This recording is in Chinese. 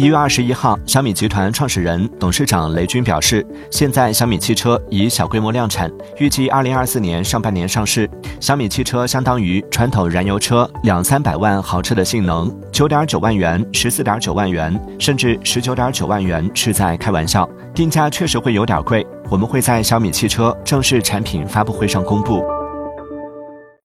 一月二十一号，小米集团创始人、董事长雷军表示，现在小米汽车已小规模量产，预计二零二四年上半年上市。小米汽车相当于传统燃油车两三百万豪车的性能，九点九万元、十四点九万元，甚至十九点九万元是在开玩笑，定价确实会有点贵。我们会在小米汽车正式产品发布会上公布。